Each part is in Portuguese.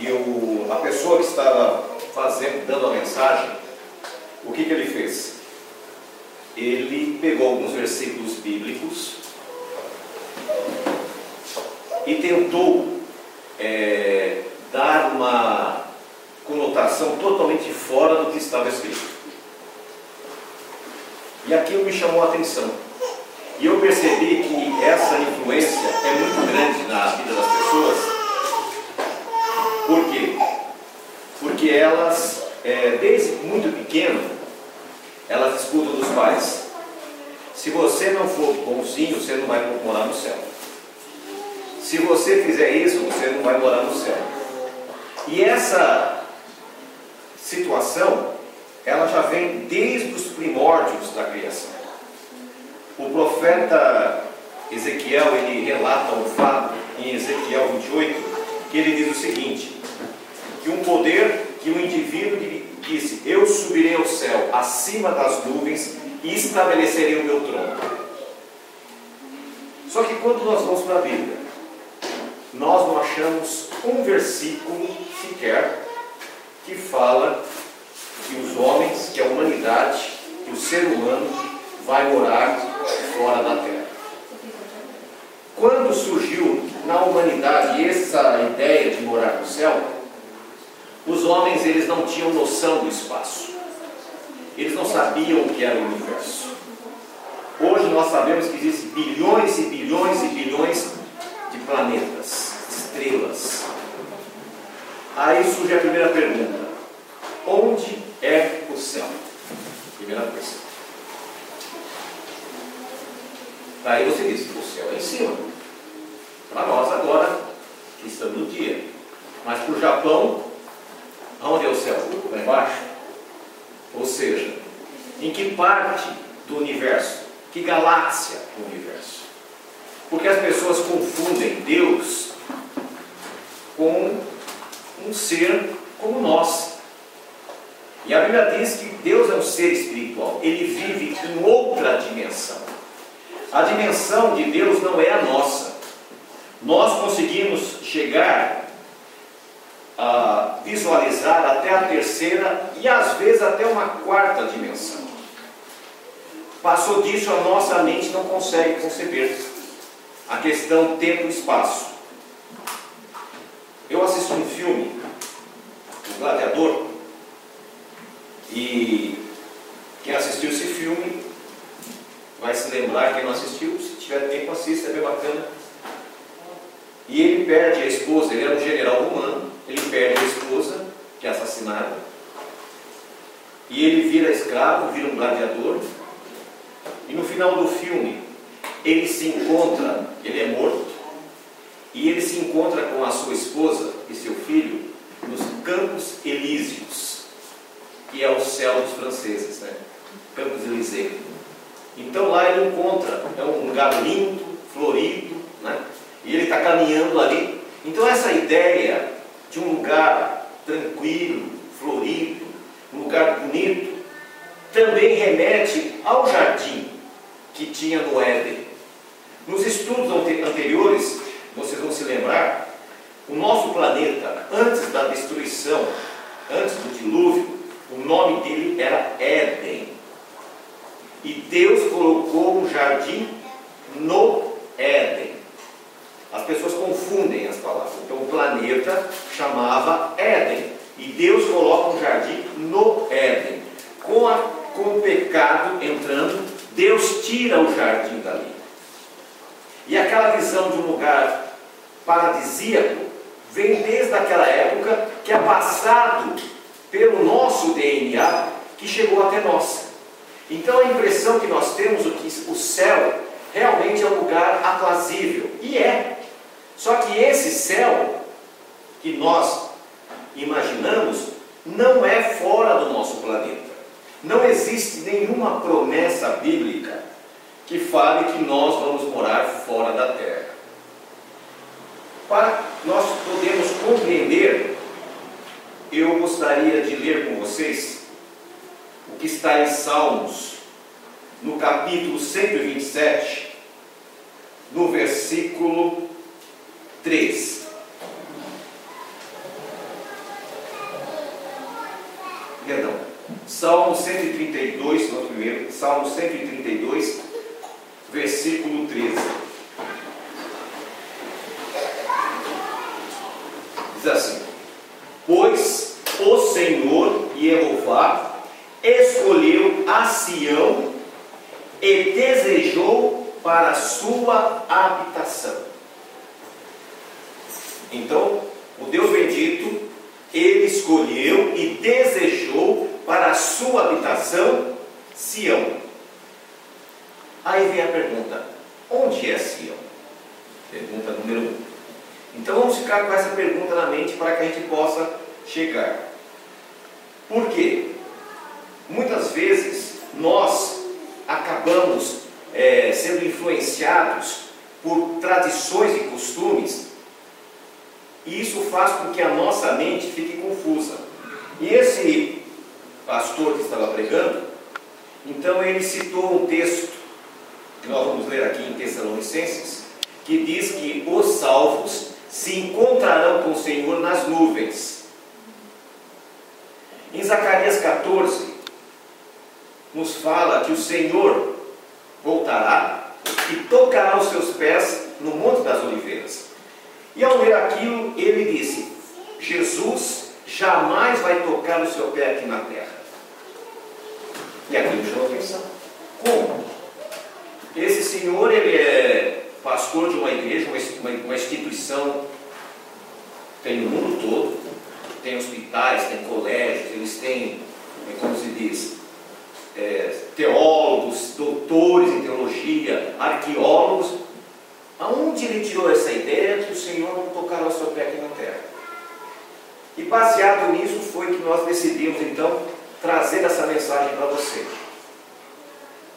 E o, a pessoa que estava fazendo, dando a mensagem, o que, que ele fez? Ele pegou alguns versículos bíblicos e tentou é, dar uma conotação totalmente fora do que estava escrito. E aquilo me chamou a atenção. E eu percebi que essa influência é muito grande na vida das pessoas. Por quê? Elas, é, desde muito pequeno, elas escutam dos pais. Se você não for bonzinho, você não vai morar no céu. Se você fizer isso, você não vai morar no céu. E essa situação, ela já vem desde os primórdios da criação. O profeta Ezequiel, ele relata um fato em Ezequiel 28, que ele diz o seguinte, que um poder, que um indivíduo disse, eu subirei ao céu, acima das nuvens, e estabelecerei o meu trono. Só que quando nós vamos para a Bíblia, nós não achamos um versículo sequer que fala que os homens, que a humanidade, que o ser humano vai morar fora da terra. Quando surgiu na humanidade essa ideia de morar no céu, os homens eles não tinham noção do espaço. Eles não sabiam o que era o universo. Hoje nós sabemos que existem bilhões e bilhões e bilhões de planetas, estrelas. Aí surge a primeira pergunta: onde é o céu? Primeira coisa. Aí você diz: o céu é em cima. Para nós agora, que estamos no dia. Mas para o Japão, onde é o céu? Lá embaixo. Ou seja, em que parte do universo? Que galáxia do universo? Porque as pessoas confundem Deus com um ser como nós. E a Bíblia diz que Deus é um ser espiritual, ele vive em outra dimensão. A dimensão de Deus não é a nossa. Nós conseguimos chegar a visualizar até a terceira e às vezes até uma quarta dimensão. Passou disso, a nossa mente não consegue conceber a questão tempo e espaço. Eu assisti um filme, O Gladiador, e quem assistiu esse filme vai se lembrar, quem não assistiu, se tiver tempo assista, é bem bacana. E ele perde a esposa, ele era um general romano, ele perde a esposa, que é assassinada, e ele vira escravo, vira um gladiador, e no final do filme ele se encontra, ele é morto, e ele se encontra com a sua esposa e seu filho nos Campos Elíseos, que é o céu dos franceses, né? Campos Elíseos. Então lá ele encontra, é um lugar lindo, florido, né? e ele está caminhando ali. Então essa ideia de um lugar tranquilo, florido, um lugar bonito, também remete ao jardim que tinha no Éden. Nos estudos anteriores, vocês vão se lembrar, o nosso planeta, antes da destruição, antes do dilúvio, o nome dele era Éden. E Deus colocou um jardim no Éden. As pessoas confundem as palavras. Então o planeta chamava Éden. E Deus coloca um jardim no Éden. Com, a, com o pecado entrando, Deus tira o jardim dali. E aquela visão de um lugar paradisíaco vem desde aquela época que é passado pelo nosso DNA que chegou até nós. Então a impressão que nós temos é que o céu realmente é um lugar aprazível. E é. Só que esse céu que nós imaginamos não é fora do nosso planeta. Não existe nenhuma promessa bíblica que fale que nós vamos morar fora da terra. Para nós podermos compreender, eu gostaria de ler com vocês o que está em Salmos, no capítulo 127, no versículo 3. perdão, Salmo 132, no primeiro, Salmo 132, versículo 13. Diz assim: Pois o Senhor Jeová escolheu a Sião e desejou para sua habitação. Então, o Deus bendito, ele escolheu e desejou sua habitação Sião. Aí vem a pergunta: onde é Sião? Pergunta número um. Então vamos ficar com essa pergunta na mente para que a gente possa chegar. Por quê? Muitas vezes nós acabamos é, sendo influenciados por tradições e costumes, e isso faz com que a nossa mente fique confusa. E esse pastor que estava pregando, então ele citou um texto que nós vamos ler aqui em Tessalonicenses, que diz que os salvos se encontrarão com o Senhor nas nuvens. Em Zacarias 14, nos fala que o Senhor voltará e tocará os seus pés no Monte das Oliveiras. E ao ler aquilo, ele disse: Jesus jamais vai tocar o seu pé aqui na terra. E aquilo chamou atenção. Como? Esse senhor, ele é pastor de uma igreja, uma, uma instituição, tem no mundo todo, tem hospitais, tem colégios, eles têm, é como se diz, é, teólogos, doutores em teologia, arqueólogos. Aonde ele tirou essa ideia que o Senhor não tocará o seu pé aqui na terra? E baseado nisso foi que nós decidimos então trazer essa mensagem para você.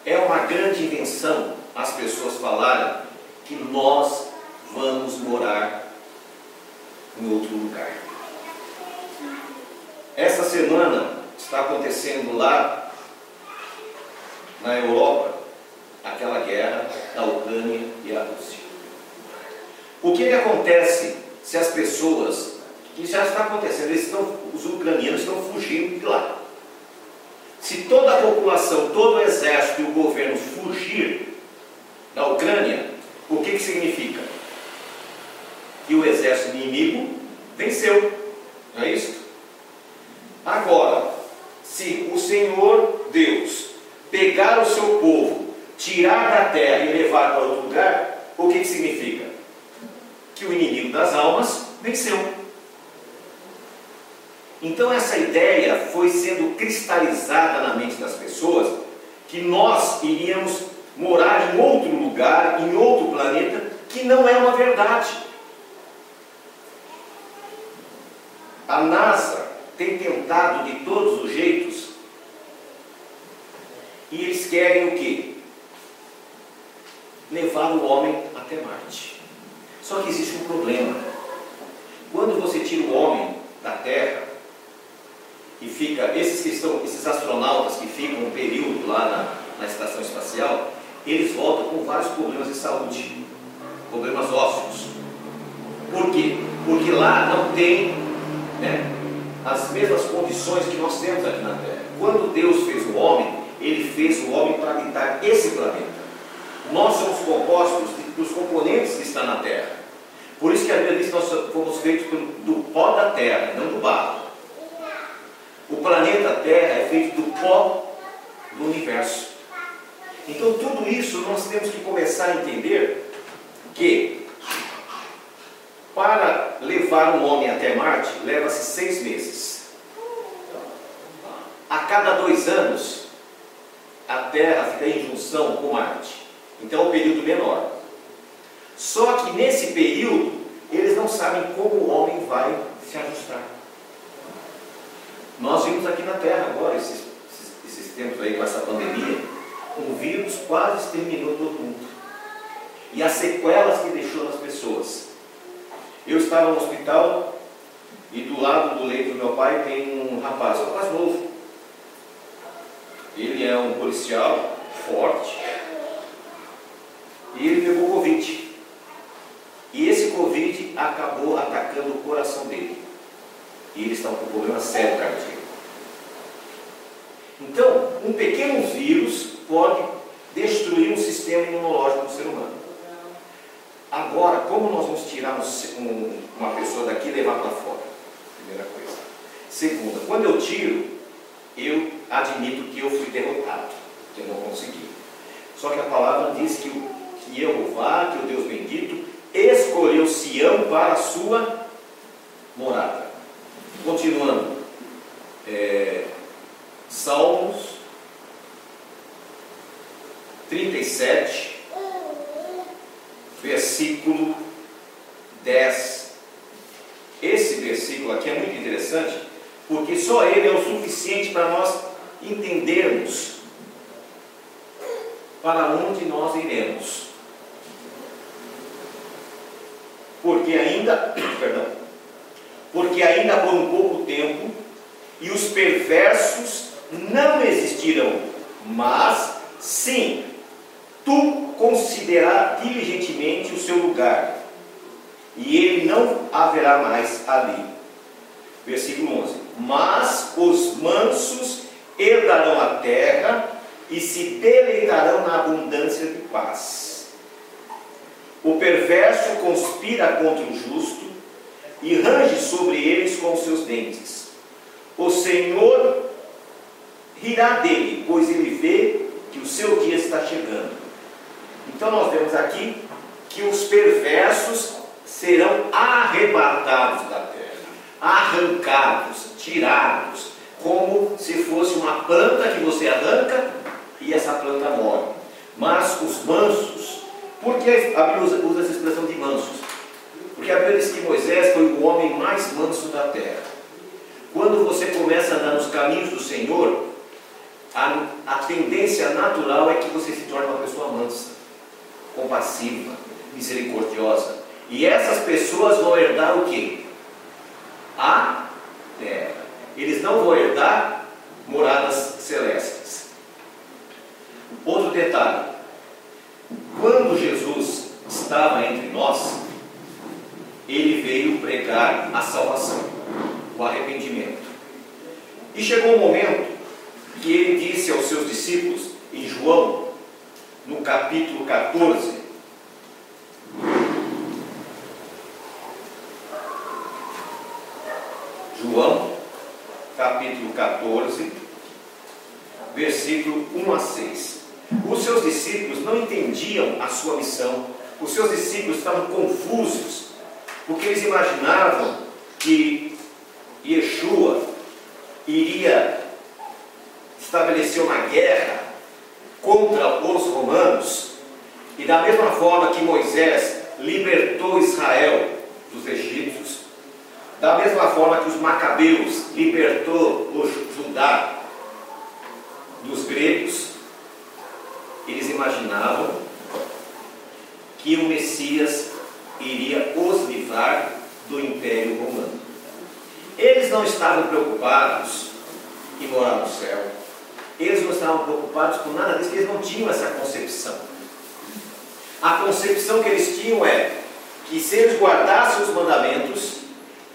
É uma grande invenção as pessoas falarem que nós vamos morar em outro lugar. Essa semana está acontecendo lá na Europa aquela guerra da Ucrânia e a Rússia. O que, que acontece se as pessoas, que já está acontecendo, estão, os ucranianos estão fugindo de lá. Se toda a população, todo o exército e o governo fugir da Ucrânia, o que, que significa? Que o exército inimigo venceu. Não é isso? Agora, se o Senhor Deus pegar o seu povo, tirar da terra e levar para outro lugar, o que, que significa? Que o inimigo das almas venceu. Então essa ideia foi sendo cristalizada na mente das pessoas que nós iríamos morar em outro lugar, em outro planeta, que não é uma verdade. A NASA tem tentado de todos os jeitos e eles querem o quê? Levar o homem até Marte. Só que existe um problema. Quando você tira o homem da Terra, que fica, esses que estão, esses astronautas que ficam um período lá na, na estação espacial, eles voltam com vários problemas de saúde, problemas ósseos. Por quê? Porque lá não tem né, as mesmas condições que nós temos aqui na Terra. Quando Deus fez o homem, ele fez o homem para habitar esse planeta. Nós somos compostos dos componentes que estão na Terra. Por isso que a Bíblia diz que nós fomos feitos do pó da terra, não do barro. O planeta Terra é feito do pó do universo. Então, tudo isso nós temos que começar a entender que para levar um homem até Marte leva-se seis meses. A cada dois anos, a Terra fica em junção com Marte. Então é um período menor. Só que nesse período, eles não sabem como o homem vai se ajustar. Nós vimos aqui na Terra agora, esses, esses, esses tempos aí com essa pandemia, um vírus quase exterminou todo mundo. E as sequelas que deixou nas pessoas. Eu estava no hospital e do lado do leito do meu pai tem um rapaz, um rapaz novo. Ele é um policial forte e ele pegou Covid. E esse Covid acabou atacando o coração dele. E ele está com um problema sério cardíaco. Então, um pequeno vírus pode destruir um sistema imunológico do ser humano. Agora, como nós vamos tirar um, uma pessoa daqui e levar para fora? Primeira coisa. Segunda, quando eu tiro, eu admito que eu fui derrotado, que eu não consegui. Só que a palavra diz que, que Jeová, que o Deus bendito, escolheu Sião para a sua morada. Continuando, é, Salmos 37, versículo 10. Esse versículo aqui é muito interessante, porque só ele é o suficiente para nós entendermos para onde nós iremos. Porque ainda, perdão, porque ainda por um pouco tempo, e os perversos não existirão, mas sim, tu considerar diligentemente o seu lugar, e ele não haverá mais ali. Versículo 11: Mas os mansos herdarão a terra e se deleitarão na abundância de paz. O perverso conspira contra o justo e range sobre eles com seus dentes. O Senhor rirá dele, pois ele vê que o seu dia está chegando. Então nós vemos aqui que os perversos serão arrebatados da terra, arrancados, tirados, como se fosse uma planta que você arranca e essa planta morre. Mas os mansos, por que a Bíblia usa, usa essa expressão de mansos? Porque a Bíblia diz que Moisés foi o homem mais manso da terra. Quando você começa a andar nos caminhos do Senhor, a, a tendência natural é que você se torne uma pessoa mansa, compassiva, misericordiosa. E essas pessoas vão herdar o quê? A terra. Eles não vão herdar moradas celestes. Outro detalhe: quando Jesus estava entre nós, ele veio pregar a salvação, o arrependimento. E chegou um momento que ele disse aos seus discípulos, em João, no capítulo 14, João, capítulo 14, versículo 1 a 6. Os seus discípulos não entendiam a sua missão, os seus discípulos estavam confusos, porque eles imaginavam que Yeshua iria estabelecer uma guerra contra os romanos, e da mesma forma que Moisés libertou Israel dos egípcios, da mesma forma que os macabeus libertou o Judá dos gregos, eles imaginavam que o Messias iria os livrar do Império Romano. Eles não estavam preocupados em morar no céu. Eles não estavam preocupados com nada disso, eles não tinham essa concepção. A concepção que eles tinham é que se eles guardassem os mandamentos,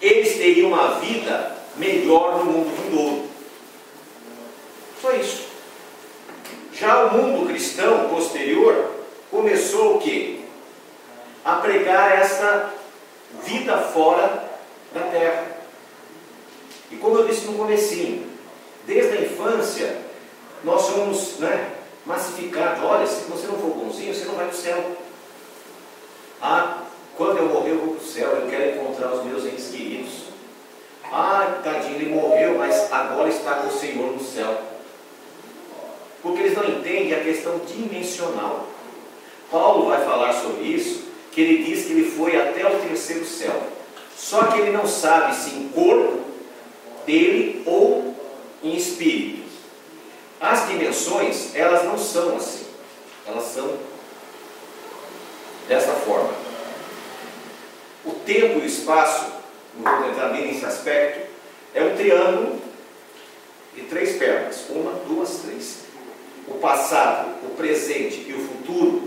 eles teriam uma vida melhor no mundo vindouro. Só isso. Já o mundo cristão posterior começou o quê? A pregar essa vida fora da terra. E como eu disse no comecinho, desde a infância nós somos né, massificados. Olha, se você não for bonzinho, você não vai para o céu. Ah, quando eu morrer eu vou para o céu, eu quero encontrar os meus entes queridos. Ah, tadinho, ele morreu, mas agora está com o Senhor no céu porque eles não entendem a questão dimensional. Paulo vai falar sobre isso, que ele diz que ele foi até o terceiro céu. Só que ele não sabe se em corpo dele ou em espírito. As dimensões, elas não são assim. Elas são dessa forma. O tempo e o espaço, não vou entrar nesse aspecto, é um triângulo de três pernas. Uma, duas, três o passado, o presente e o futuro,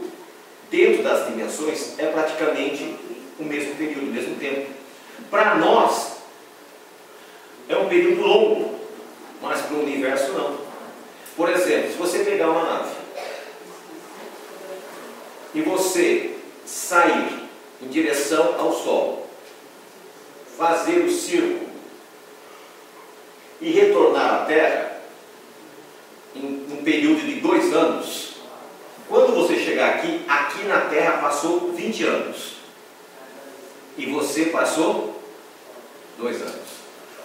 dentro das dimensões, é praticamente o mesmo período, o mesmo tempo. Para nós, é um período longo, mas para o universo não. Por exemplo, se você pegar uma nave e você sair em direção ao Sol, fazer o círculo e retornar à Terra em um período de dois anos, quando você chegar aqui, aqui na Terra passou 20 anos e você passou dois anos.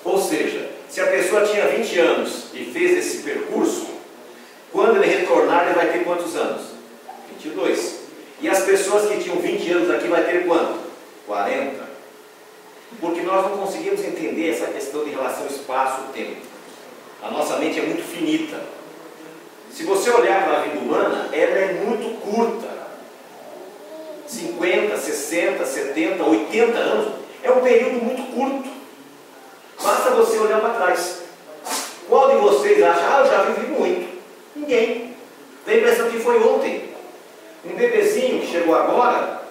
Ou seja, se a pessoa tinha 20 anos e fez esse percurso, quando ele retornar, ele vai ter quantos anos? 22. E as pessoas que tinham 20 anos aqui vai ter quanto? 40. Porque nós não conseguimos entender essa questão de relação espaço-tempo. A nossa mente é muito finita. Se você olhar para a vida humana, ela é muito curta. 50, 60, 70, 80 anos é um período muito curto. Basta você olhar para trás. Qual de vocês acha, ah, eu já vivi muito? Ninguém. Tem a impressão que foi ontem. Um bebezinho que chegou agora,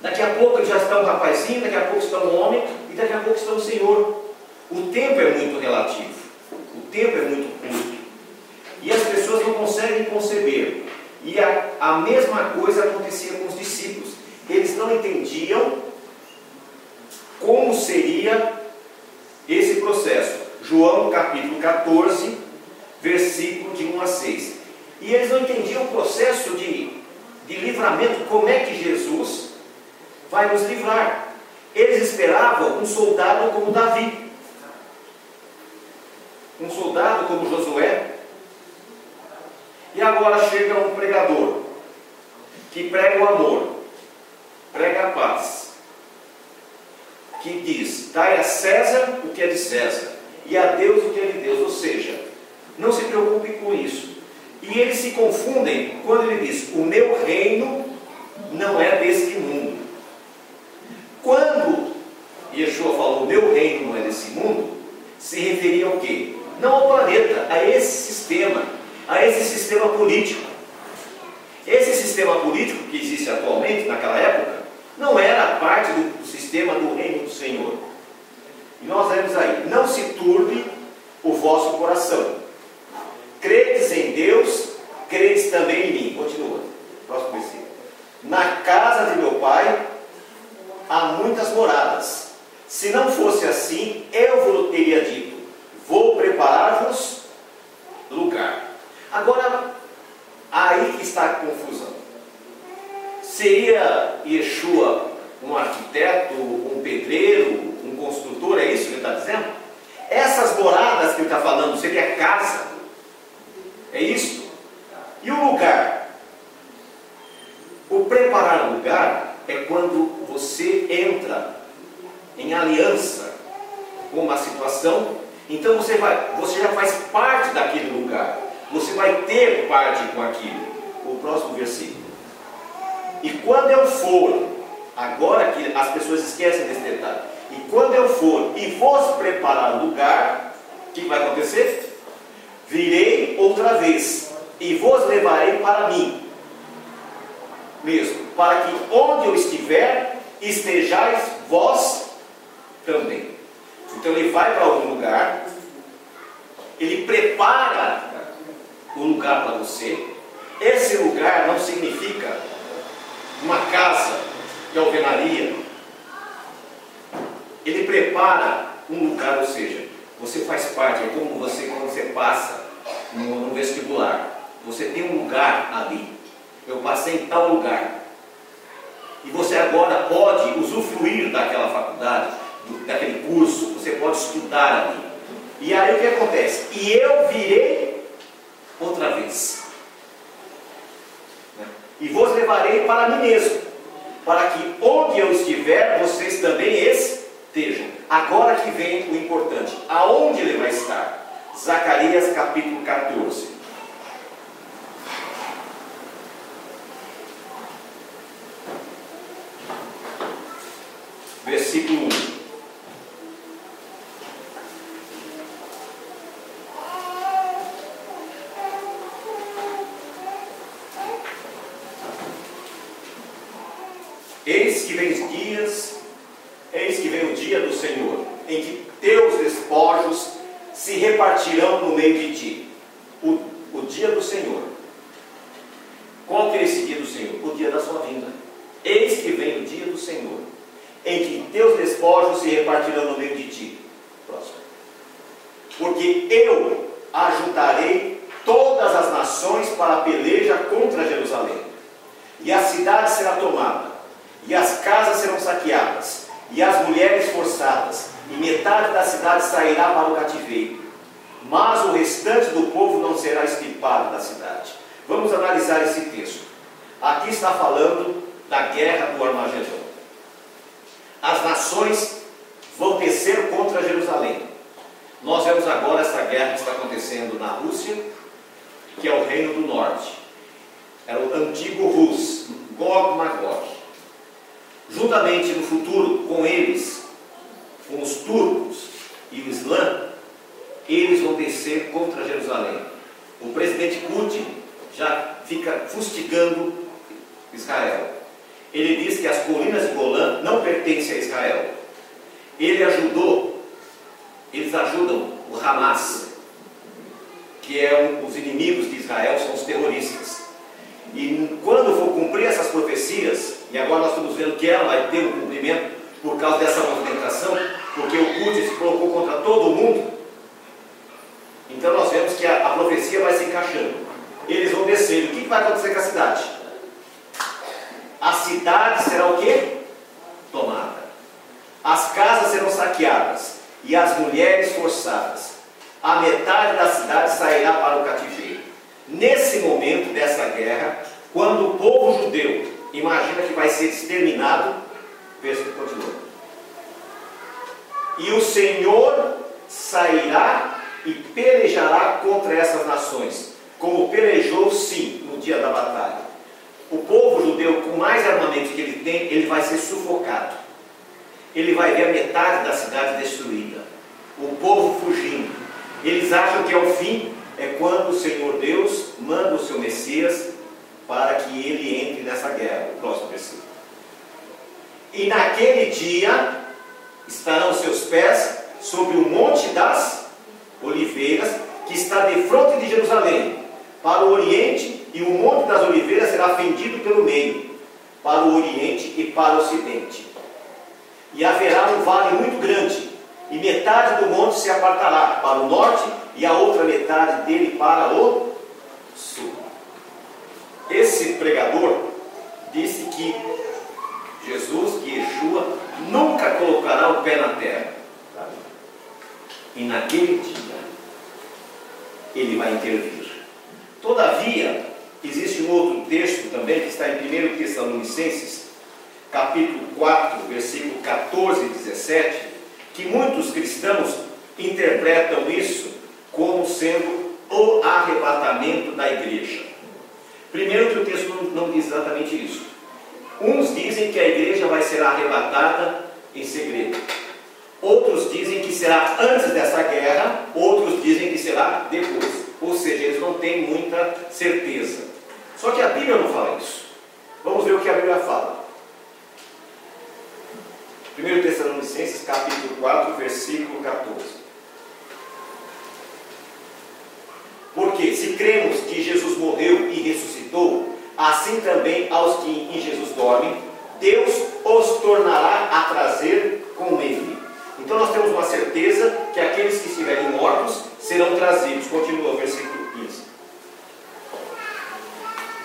daqui a pouco já está um rapazinho, daqui a pouco está um homem e daqui a pouco está um senhor. O tempo é muito relativo. O tempo é muito curto. E as pessoas não conseguem conceber. E a, a mesma coisa acontecia com os discípulos. Eles não entendiam como seria esse processo. João capítulo 14, versículo de 1 a 6. E eles não entendiam o processo de, de livramento, como é que Jesus vai nos livrar. Eles esperavam um soldado como Davi, um soldado como Josué. E agora chega um pregador que prega o amor, prega a paz, que diz: dai a César o que é de César e a Deus o que é de Deus. Ou seja, não se preocupe com isso. E eles se confundem quando ele diz: O meu reino não é deste mundo. Quando Yeshua falou: O meu reino não é desse mundo, se referia ao quê? Não ao planeta, a esse sistema, a esse sistema político. Esse sistema político que existe atualmente, naquela época, não era parte do sistema do reino do Senhor. E nós vemos aí: não se turbe o vosso coração. Credes em Deus, credes também em mim. Continua. Próximo versículo. Na casa de meu pai há muitas moradas. Se não fosse assim, eu vos teria dito: Vou preparar-vos lugar. Agora, aí que está a confusão. Seria Yeshua um arquiteto, um pedreiro, um construtor? É isso que ele está dizendo? Essas moradas que ele está falando seria casa? É isso? E o lugar? O preparar lugar é quando você entra em aliança com uma situação, então você vai, você já faz parte daquele lugar. Você vai ter parte com aquilo. O próximo versículo. E quando eu for, agora que as pessoas esquecem desse detalhe, e quando eu for e vos preparar lugar, o que vai acontecer? Virei outra vez e vos levarei para mim mesmo, para que onde eu estiver, estejais vós também. Então ele vai para algum lugar, ele prepara o lugar para você. Esse lugar não significa uma casa de alvenaria. Ele prepara um lugar, ou seja, você faz parte, é como você quando você passa no, no vestibular. Você tem um lugar ali. Eu passei em tal lugar. E você agora pode usufruir daquela faculdade, do, daquele curso, você pode estudar ali. E aí o que acontece? E eu virei outra vez. Né? E vos levarei para mim mesmo, para que onde eu estiver, vocês também estejam. Agora que vem o importante: aonde ele vai estar? Zacarias capítulo 14. Versículo 1. Eis que vem dias, eis que vem o dia do Senhor, em que teus despojos se repartirão no meio de ti. o, o dia do Senhor. Qual que é esse dia do Senhor? O dia da sua vinda. Eis que vem o dia do Senhor, em que teus despojos se repartirão no meio de ti. Próximo. Porque eu ajuntarei todas as nações para a peleja contra Jerusalém. E a cidade será tomada, e as casas serão saqueadas, e as mulheres forçadas, e metade da cidade sairá para o cativeiro. Mas o restante do povo não será estipado da cidade. Vamos analisar esse texto. Aqui está falando da guerra do Armagedon. As nações vão descer contra Jerusalém. Nós vemos agora essa guerra que está acontecendo na Rússia, que é o Reino do Norte. Era o antigo Rus, Gog Magog. Juntamente no futuro com eles, com os turcos e o Islã, eles vão descer contra Jerusalém. O presidente Putin já fica fustigando Israel. Ele diz que as colinas de Golã não pertencem a Israel. Ele ajudou, eles ajudam o Hamas, que é um, os inimigos de Israel, são os terroristas. E quando for cumprir essas profecias, e agora nós estamos vendo que ela vai ter um cumprimento por causa dessa movimentação, porque o Putin se colocou contra todo mundo, então nós vemos que a, a profecia vai se encaixando. Eles vão descer. O que, que vai acontecer com a cidade? A cidade será o quê? Tomada. As casas serão saqueadas e as mulheres forçadas. A metade da cidade sairá para o cativeiro. Nesse momento dessa guerra, quando o povo judeu imagina que vai ser exterminado, veja que continua. E o Senhor sairá e pelejará contra essas nações, como pelejou sim no dia da batalha. O povo judeu, com mais armamento que ele tem, ele vai ser sufocado. Ele vai ver a metade da cidade destruída. O povo fugindo. Eles acham que é o fim, é quando o Senhor Deus manda o seu Messias para que ele entre nessa guerra. O próximo versículo. E naquele dia estarão seus pés sobre o monte das oliveiras, que está de frente de Jerusalém, para o oriente, e o monte das oliveiras será fendido pelo meio, para o oriente e para o ocidente. E haverá um vale muito grande, e metade do monte se apartará para o norte, e a outra metade dele para o sul. Esse pregador disse que Jesus, que Yeshua, nunca colocará o pé na terra. E naquele dia, ele vai intervir. Todavia, existe um outro texto também que está em 1 Tessalonicenses, capítulo 4, versículo 14 e 17, que muitos cristãos interpretam isso como sendo o arrebatamento da igreja. Primeiro que o texto não, diz exatamente isso. Uns dizem que a igreja vai ser arrebatada em segredo. Outros dizem que será antes dessa guerra, outros dizem que será depois. Ou seja, eles não têm muita certeza. Só que a Bíblia não fala isso. Vamos ver o que a Bíblia fala. 1 Tessalonicenses capítulo 4, versículo 14. Porque se cremos que Jesus morreu e ressuscitou, assim também aos que em Jesus dormem, Deus os tornará a trazer com ele. Então nós temos uma certeza que aqueles que estiverem mortos serão trazidos. Continua o versículo 15.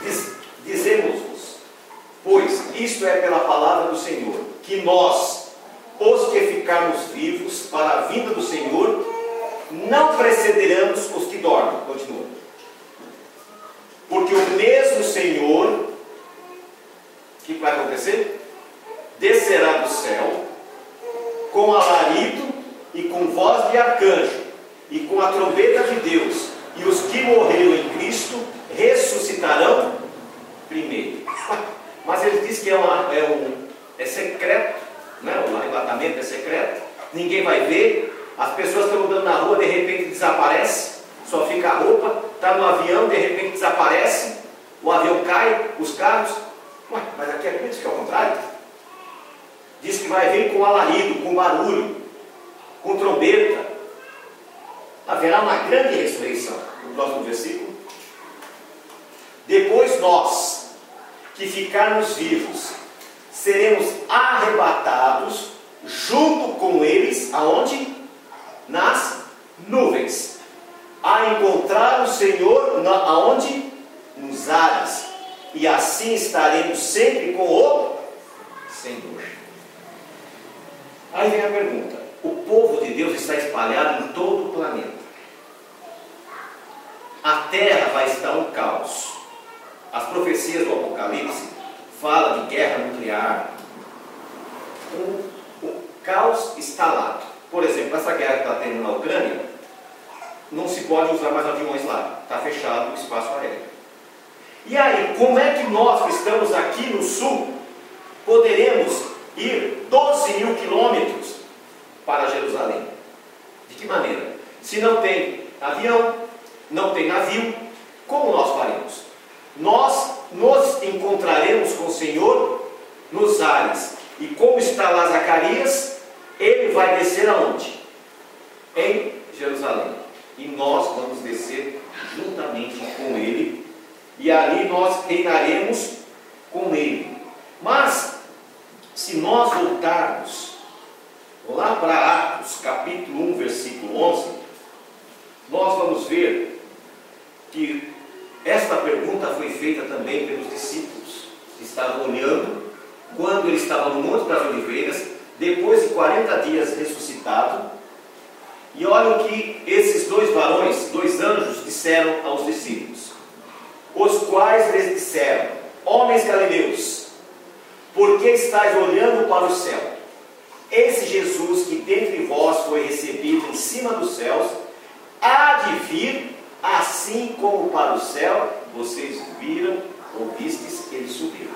Diz, Dizemos-vos, pois isto é pela palavra do Senhor, que nós, os que ficarmos vivos para a vinda do Senhor, não precederemos os que dormem. Continua. Porque o mesmo Senhor, o que vai acontecer? Descerá do céu com alarido e com voz de arcanjo, e com a trombeta de Deus, e os que morreram em Cristo ressuscitarão primeiro. Mas ele diz que é, uma, é, um, é secreto, né? o arrebatamento é secreto, ninguém vai ver, as pessoas estão andando na rua, de repente desaparece, só fica a roupa, está no avião, de repente desaparece, o avião cai, os carros. Ué, mas aqui é isso que é o contrário diz que vai vir com alarido, com barulho, com trombeta. Haverá uma grande ressurreição. no próximo versículo. Depois nós, que ficarmos vivos, seremos arrebatados junto com eles, aonde? Nas nuvens. A encontrar o Senhor, na, aonde? Nos ares. E assim estaremos sempre com o Senhor. Aí vem a pergunta: o povo de Deus está espalhado em todo o planeta. A terra vai estar um caos. As profecias do Apocalipse falam de guerra nuclear. Um, um caos instalado. Por exemplo, essa guerra que está tendo na Ucrânia, não se pode usar mais aviões lá. Está fechado o espaço aéreo. E aí, como é que nós que estamos aqui no sul poderemos ir 12 mil quilômetros para Jerusalém? De que maneira? Se não tem avião, não tem navio, como nós faremos? Nós nos encontraremos com o Senhor nos ares. E como está lá Zacarias, ele vai descer aonde? Em Jerusalém. E nós vamos descer juntamente com ele e ali nós reinaremos com ele. Mas, se nós voltarmos lá para Atos, capítulo 1, versículo 11, nós vamos ver que esta pergunta foi feita também pelos discípulos, que estavam olhando quando ele estava no Monte das Oliveiras, depois de 40 dias ressuscitado. E olha o que esses dois varões, dois anjos, disseram aos discípulos os quais lhes disseram: Homens galileus, por que estáis olhando para o céu? Esse Jesus que dentre vós foi recebido em cima dos céus, há de vir, assim como para o céu vocês viram ou vistes ele subiu.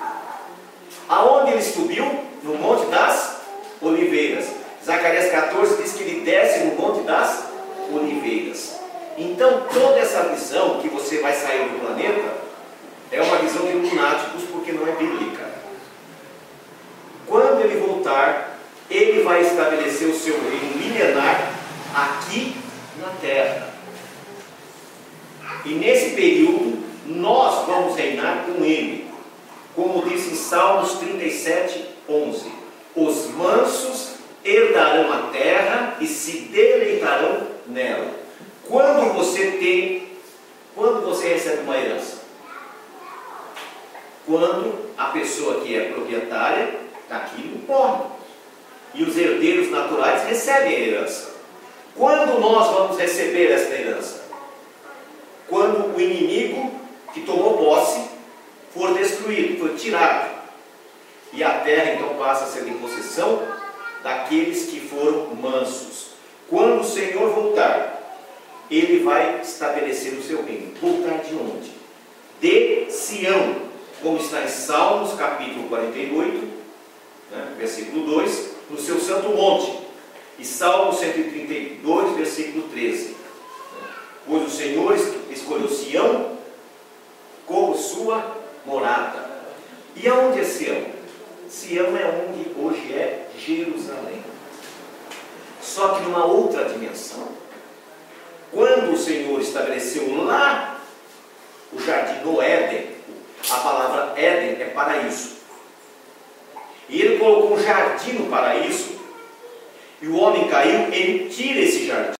Aonde ele subiu? No Monte das Oliveiras. Zacarias 14 diz que ele desce no Monte das Oliveiras. Então, toda essa visão que você vai sair do planeta é uma visão de lunáticos porque não é bíblica. Quando ele voltar, ele vai estabelecer o seu reino milenar aqui na terra. E nesse período, nós vamos reinar com ele. Como diz em Salmos 37, 11: Os mansos herdarão a terra e se deleitarão nela. Quando você tem, quando você recebe uma herança? Quando a pessoa que é proprietária daquilo morre. E os herdeiros naturais recebem a herança. Quando nós vamos receber esta herança? Quando o inimigo que tomou posse for destruído, for tirado. E a terra então passa a ser em possessão daqueles que foram mansos. Quando o Senhor voltar, ele vai estabelecer o seu reino. Voltar de onde? De Sião, como está em Salmos capítulo 48, né, versículo 2, no seu santo monte. E Salmo 132, versículo 13. Pois o Senhor escolheu Sião como sua morada. E aonde é Sião? Sião é onde hoje é Jerusalém. Só que numa outra dimensão. Quando o Senhor estabeleceu lá o jardim do Éden, a palavra Éden é paraíso. E ele colocou um jardim no paraíso, e o homem caiu, ele tira esse jardim.